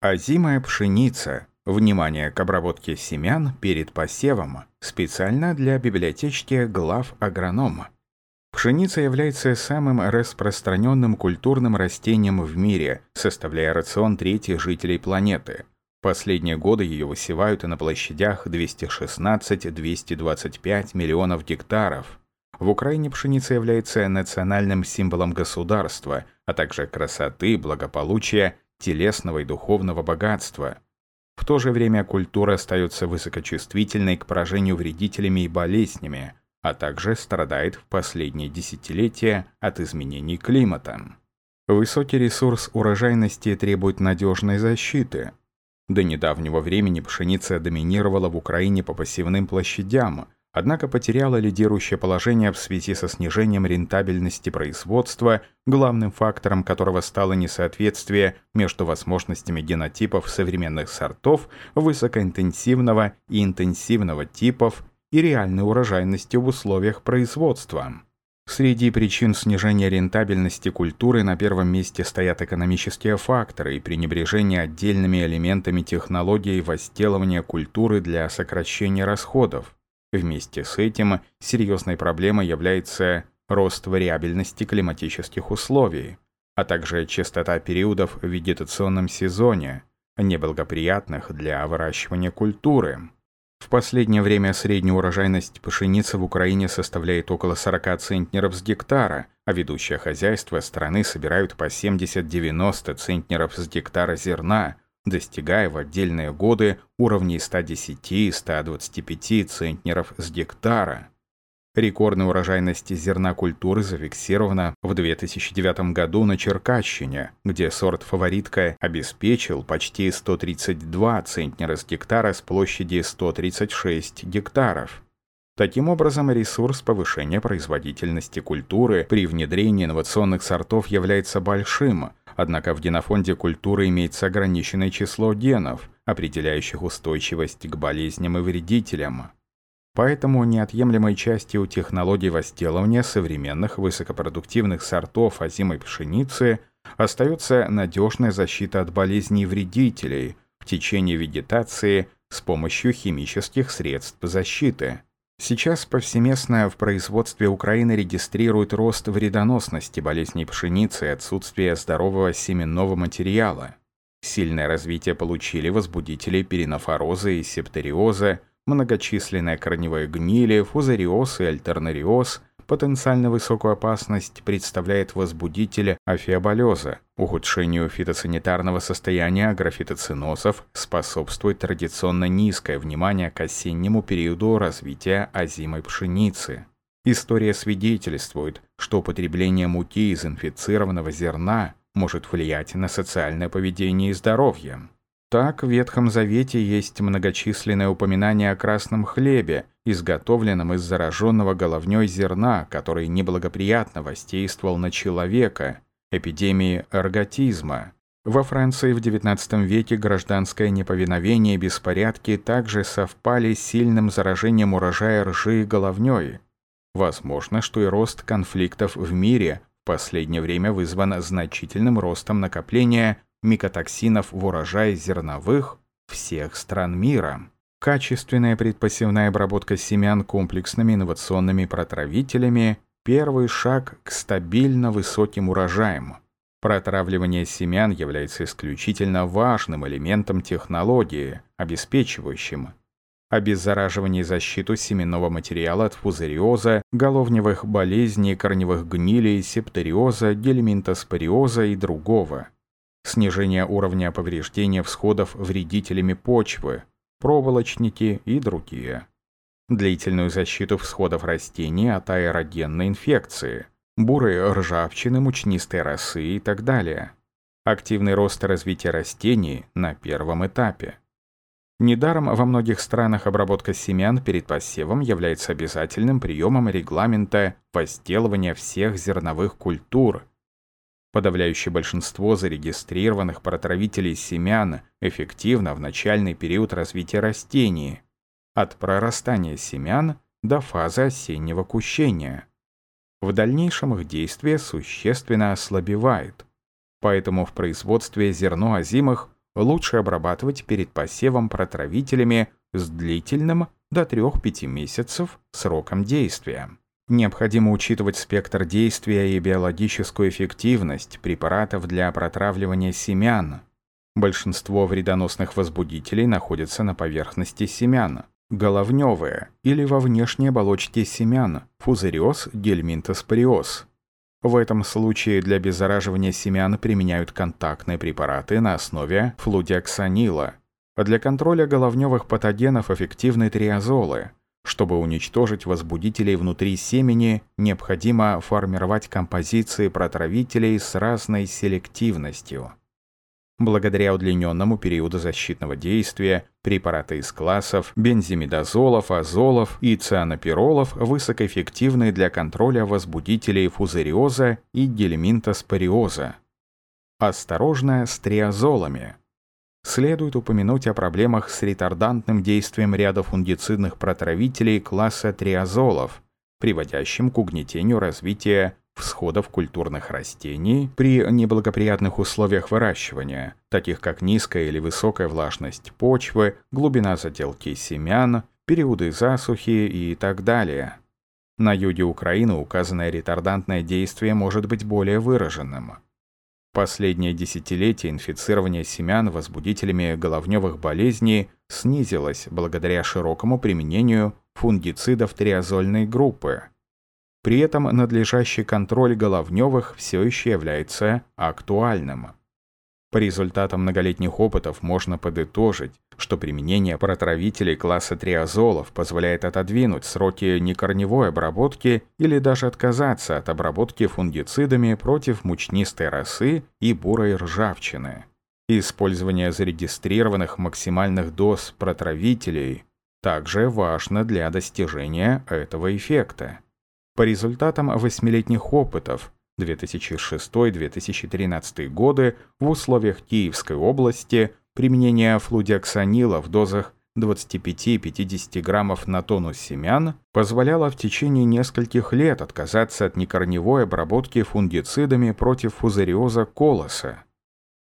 Озимая пшеница. Внимание к обработке семян перед посевом. Специально для библиотечки глав агронома. Пшеница является самым распространенным культурным растением в мире, составляя рацион трети жителей планеты. Последние годы ее высевают на площадях 216-225 миллионов гектаров. В Украине пшеница является национальным символом государства, а также красоты, благополучия телесного и духовного богатства. В то же время культура остается высокочувствительной к поражению вредителями и болезнями, а также страдает в последние десятилетия от изменений климата. Высокий ресурс урожайности требует надежной защиты. До недавнего времени пшеница доминировала в Украине по посевным площадям, однако потеряла лидирующее положение в связи со снижением рентабельности производства, главным фактором которого стало несоответствие между возможностями генотипов современных сортов высокоинтенсивного и интенсивного типов и реальной урожайности в условиях производства. Среди причин снижения рентабельности культуры на первом месте стоят экономические факторы и пренебрежение отдельными элементами технологии возделывания культуры для сокращения расходов. Вместе с этим серьезной проблемой является рост вариабельности климатических условий, а также частота периодов в вегетационном сезоне, неблагоприятных для выращивания культуры. В последнее время средняя урожайность пшеницы в Украине составляет около 40 центнеров с гектара, а ведущие хозяйства страны собирают по 70-90 центнеров с гектара зерна, достигая в отдельные годы уровней 110-125 центнеров с гектара. Рекордная урожайность зерна культуры зафиксирована в 2009 году на Черкащине, где сорт «Фаворитка» обеспечил почти 132 центнера с гектара с площади 136 гектаров. Таким образом, ресурс повышения производительности культуры при внедрении инновационных сортов является большим, однако в генофонде культуры имеется ограниченное число генов, определяющих устойчивость к болезням и вредителям. Поэтому неотъемлемой частью технологий возделывания современных высокопродуктивных сортов озимой пшеницы остается надежная защита от болезней и вредителей в течение вегетации с помощью химических средств защиты. Сейчас повсеместно в производстве Украины регистрирует рост вредоносности болезней пшеницы и отсутствие здорового семенного материала. Сильное развитие получили возбудители перинофороза и септориоза, многочисленные корневые гнили, фузариоз и альтернариоз, потенциально высокую опасность представляет возбудитель афиоболеза. Ухудшению фитосанитарного состояния агрофитоцинозов способствует традиционно низкое внимание к осеннему периоду развития озимой пшеницы. История свидетельствует, что употребление муки из инфицированного зерна может влиять на социальное поведение и здоровье. Так, в Ветхом Завете есть многочисленные упоминания о красном хлебе, изготовленном из зараженного головней зерна, который неблагоприятно воздействовал на человека, эпидемии эрготизма. Во Франции в XIX веке гражданское неповиновение и беспорядки также совпали с сильным заражением урожая ржи и головней. Возможно, что и рост конфликтов в мире в последнее время вызван значительным ростом накопления микотоксинов в урожае зерновых всех стран мира. Качественная предпосевная обработка семян комплексными инновационными протравителями – первый шаг к стабильно высоким урожаям. Протравливание семян является исключительно важным элементом технологии, обеспечивающим обеззараживание и защиту семенного материала от фузариоза, головневых болезней, корневых гнилей, септориоза, гельминтоспориоза и другого снижение уровня повреждения всходов вредителями почвы, проволочники и другие. Длительную защиту всходов растений от аэрогенной инфекции, бурой ржавчины, мучнистой росы и так далее. Активный рост развития растений на первом этапе. Недаром во многих странах обработка семян перед посевом является обязательным приемом регламента возделывания всех зерновых культур Подавляющее большинство зарегистрированных протравителей семян эффективно в начальный период развития растений, от прорастания семян до фазы осеннего кущения. В дальнейшем их действие существенно ослабевает, поэтому в производстве зерно озимых лучше обрабатывать перед посевом протравителями с длительным до 3-5 месяцев сроком действия. Необходимо учитывать спектр действия и биологическую эффективность препаратов для протравливания семян. Большинство вредоносных возбудителей находятся на поверхности семян, головневые или во внешней оболочке семян, фузариоз, гельминтоспориоз. В этом случае для беззараживания семян применяют контактные препараты на основе флудиоксанила. Для контроля головневых патогенов эффективны триазолы – чтобы уничтожить возбудителей внутри семени, необходимо формировать композиции протравителей с разной селективностью. Благодаря удлиненному периоду защитного действия препараты из классов бензимидозолов, азолов и цианопиролов высокоэффективны для контроля возбудителей фузариоза и гельминтоспориоза. Осторожно с триазолами следует упомянуть о проблемах с ретардантным действием ряда фунгицидных протравителей класса триазолов, приводящим к угнетению развития всходов культурных растений при неблагоприятных условиях выращивания, таких как низкая или высокая влажность почвы, глубина заделки семян, периоды засухи и так далее. На юге Украины указанное ретардантное действие может быть более выраженным – Последнее десятилетие инфицирование семян возбудителями головневых болезней снизилось благодаря широкому применению фунгицидов триазольной группы. При этом надлежащий контроль головневых все еще является актуальным. По результатам многолетних опытов можно подытожить, что применение протравителей класса триазолов позволяет отодвинуть сроки некорневой обработки или даже отказаться от обработки фунгицидами против мучнистой росы и бурой ржавчины. Использование зарегистрированных максимальных доз протравителей также важно для достижения этого эффекта. По результатам восьмилетних опытов 2006-2013 годы в условиях Киевской области применение флудиоксанила в дозах 25-50 граммов на тонну семян позволяло в течение нескольких лет отказаться от некорневой обработки фунгицидами против фузариоза колоса.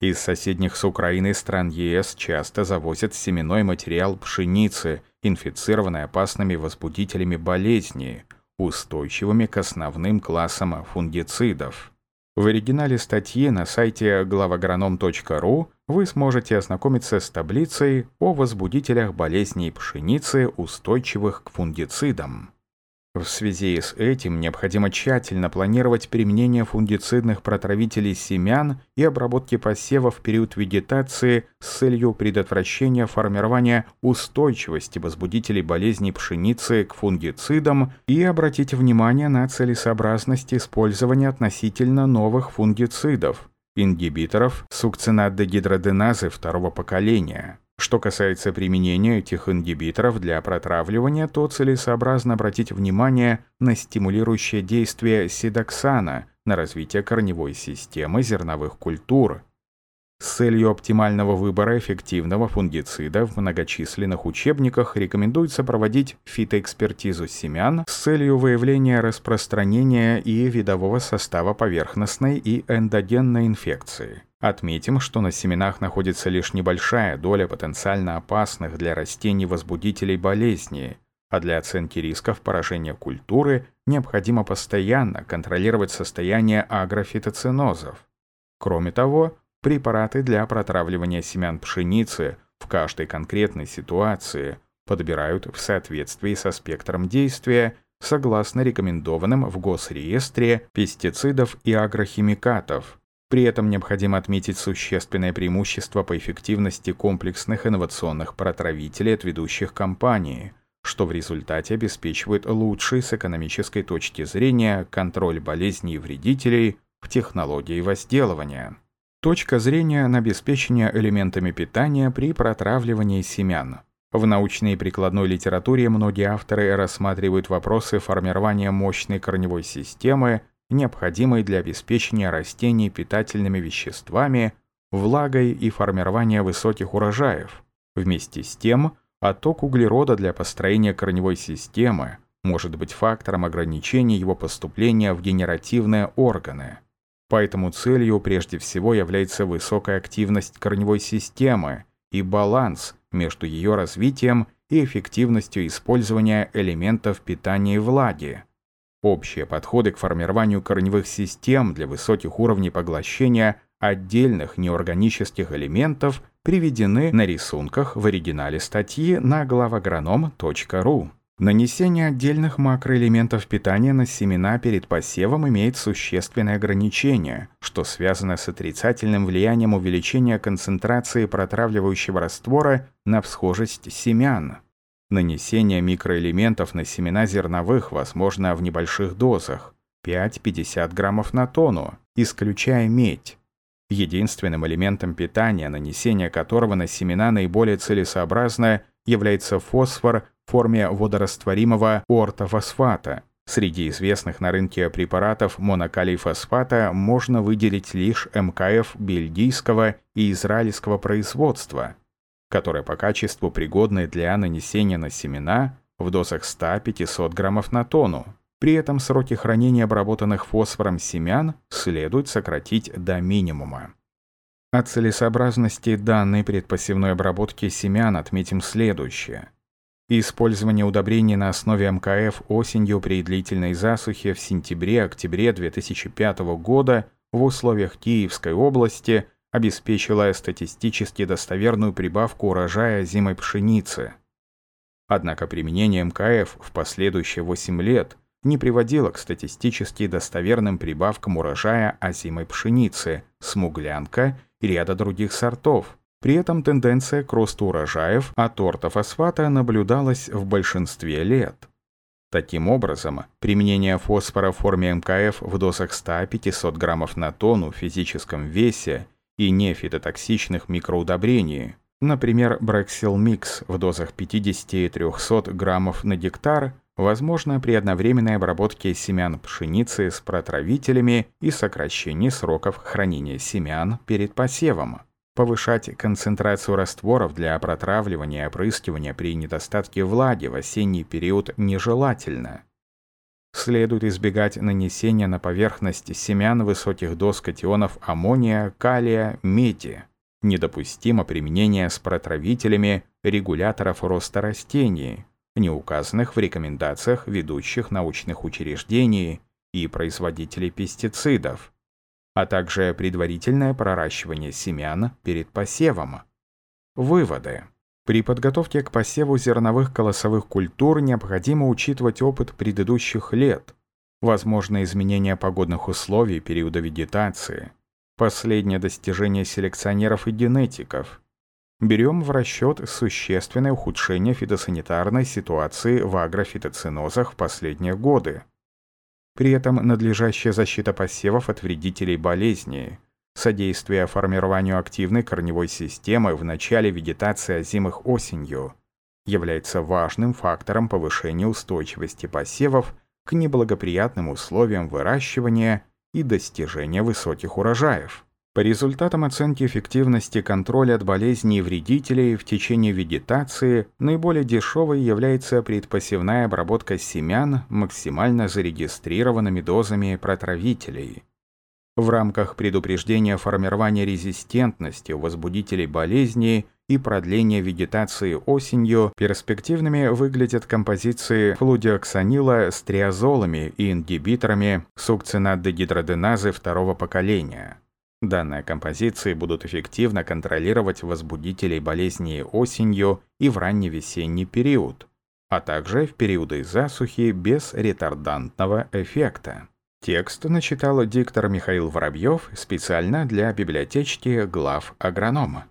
Из соседних с Украиной стран ЕС часто завозят семенной материал пшеницы, инфицированной опасными возбудителями болезни, устойчивыми к основным классам фунгицидов. В оригинале статьи на сайте главагроном.ру вы сможете ознакомиться с таблицей о возбудителях болезней пшеницы, устойчивых к фунгицидам. В связи с этим необходимо тщательно планировать применение фунгицидных протравителей семян и обработки посева в период вегетации с целью предотвращения формирования устойчивости возбудителей болезней пшеницы к фунгицидам и обратить внимание на целесообразность использования относительно новых фунгицидов, ингибиторов сукцинат-дегидроденазы второго поколения – что касается применения этих ингибиторов для протравливания, то целесообразно обратить внимание на стимулирующее действие седоксана на развитие корневой системы зерновых культур. С целью оптимального выбора эффективного фунгицида в многочисленных учебниках рекомендуется проводить фитоэкспертизу семян с целью выявления распространения и видового состава поверхностной и эндогенной инфекции. Отметим, что на семенах находится лишь небольшая доля потенциально опасных для растений возбудителей болезни, а для оценки рисков поражения культуры необходимо постоянно контролировать состояние агрофитоцинозов. Кроме того, препараты для протравливания семян пшеницы в каждой конкретной ситуации подбирают в соответствии со спектром действия согласно рекомендованным в Госреестре пестицидов и агрохимикатов – при этом необходимо отметить существенное преимущество по эффективности комплексных инновационных протравителей от ведущих компаний, что в результате обеспечивает лучший с экономической точки зрения контроль болезней и вредителей в технологии возделывания. Точка зрения на обеспечение элементами питания при протравливании семян. В научной и прикладной литературе многие авторы рассматривают вопросы формирования мощной корневой системы необходимой для обеспечения растений питательными веществами, влагой и формирования высоких урожаев. Вместе с тем, отток углерода для построения корневой системы может быть фактором ограничения его поступления в генеративные органы. Поэтому целью прежде всего является высокая активность корневой системы и баланс между ее развитием и эффективностью использования элементов питания и влаги. Общие подходы к формированию корневых систем для высоких уровней поглощения отдельных неорганических элементов приведены на рисунках в оригинале статьи на главагроном.ру. Нанесение отдельных макроэлементов питания на семена перед посевом имеет существенное ограничение, что связано с отрицательным влиянием увеличения концентрации протравливающего раствора на всхожесть семян. Нанесение микроэлементов на семена зерновых возможно в небольших дозах 5-50 граммов на тонну, исключая медь. Единственным элементом питания, нанесение которого на семена наиболее целесообразно, является фосфор в форме водорастворимого ортофосфата. Среди известных на рынке препаратов монокалий фосфата можно выделить лишь МКФ бельгийского и израильского производства, которые по качеству пригодны для нанесения на семена в дозах 100-500 граммов на тонну. При этом сроки хранения обработанных фосфором семян следует сократить до минимума. О целесообразности данной предпосевной обработки семян отметим следующее. Использование удобрений на основе МКФ осенью при длительной засухе в сентябре-октябре 2005 года в условиях Киевской области обеспечило статистически достоверную прибавку урожая зимой пшеницы. Однако применение МКФ в последующие 8 лет не приводило к статистически достоверным прибавкам урожая озимой пшеницы, смуглянка и ряда других сортов, при этом тенденция к росту урожаев от ортофосфата наблюдалась в большинстве лет. Таким образом, применение фосфора в форме МКФ в дозах 100-500 граммов на тонну в физическом весе и нефитотоксичных микроудобрений, например, Брексил Микс в дозах 50-300 граммов на гектар, возможно при одновременной обработке семян пшеницы с протравителями и сокращении сроков хранения семян перед посевом. Повышать концентрацию растворов для протравливания и опрыскивания при недостатке влаги в осенний период нежелательно. Следует избегать нанесения на поверхность семян высоких доз катионов аммония, калия, меди. Недопустимо применение с протравителями регуляторов роста растений, не указанных в рекомендациях ведущих научных учреждений и производителей пестицидов а также предварительное проращивание семян перед посевом. Выводы. При подготовке к посеву зерновых колосовых культур необходимо учитывать опыт предыдущих лет, возможные изменения погодных условий периода вегетации, последнее достижение селекционеров и генетиков. Берем в расчет существенное ухудшение фитосанитарной ситуации в агрофитоцинозах в последние годы. При этом надлежащая защита посевов от вредителей болезней, содействие формированию активной корневой системы в начале вегетации озимых осенью является важным фактором повышения устойчивости посевов к неблагоприятным условиям выращивания и достижения высоких урожаев. По результатам оценки эффективности контроля от болезней и вредителей в течение вегетации наиболее дешевой является предпосевная обработка семян максимально зарегистрированными дозами протравителей. В рамках предупреждения формирования резистентности возбудителей болезней и продления вегетации осенью перспективными выглядят композиции флудиоксанила с триазолами и ингибиторами сукцинат-дегидроденазы второго поколения. Данные композиции будут эффективно контролировать возбудителей болезней осенью и в ранневесенний период, а также в периоды засухи без ретардантного эффекта. Текст начитал диктор Михаил Воробьев специально для библиотечки глав агронома.